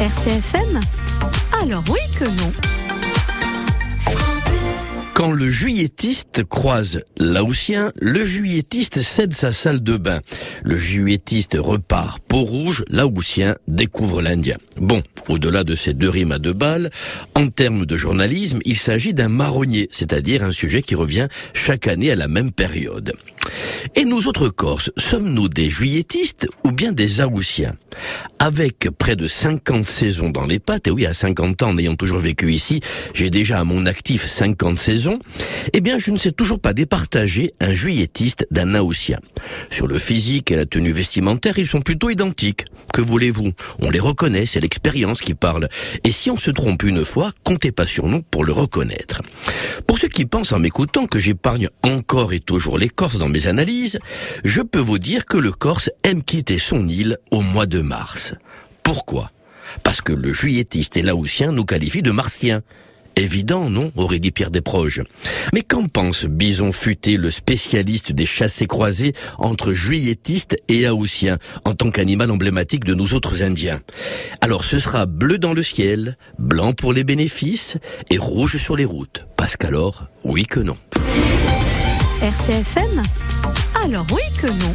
RCFM Alors oui que non. Quand le juillettiste croise l'Aoussien, le juillettiste cède sa salle de bain. Le juillettiste repart peau rouge, l'Aoussien découvre l'Indien. Bon, au-delà de ces deux rimes à deux balles, en termes de journalisme, il s'agit d'un marronnier, c'est-à-dire un sujet qui revient chaque année à la même période. Et nous autres Corses, sommes-nous des juilletistes ou bien des Aoussiens? Avec près de 50 saisons dans les pattes, et oui, à 50 ans, en ayant toujours vécu ici, j'ai déjà à mon actif 50 saisons, eh bien, je ne sais toujours pas départager un juillettiste d'un Aoussien. Sur le physique et la tenue vestimentaire, ils sont plutôt identiques. Que voulez-vous? On les reconnaît, c'est l'expérience qui parle. Et si on se trompe une fois, comptez pas sur nous pour le reconnaître. Pour ceux qui pensent en m'écoutant que j'épargne encore et toujours les Corses dans mes analyses, je peux vous dire que le Corse aime quitter son île au mois de mars. Pourquoi? Parce que le juillettiste et laoussien nous qualifient de martiens. Évident, non aurait dit Pierre Desproges. Mais qu'en pense Bison Futé, le spécialiste des chassés croisés entre juilletistes et haussiens, en tant qu'animal emblématique de nous autres Indiens? Alors ce sera bleu dans le ciel, blanc pour les bénéfices et rouge sur les routes. Parce qu'alors, oui que non. RCFM Alors oui que non.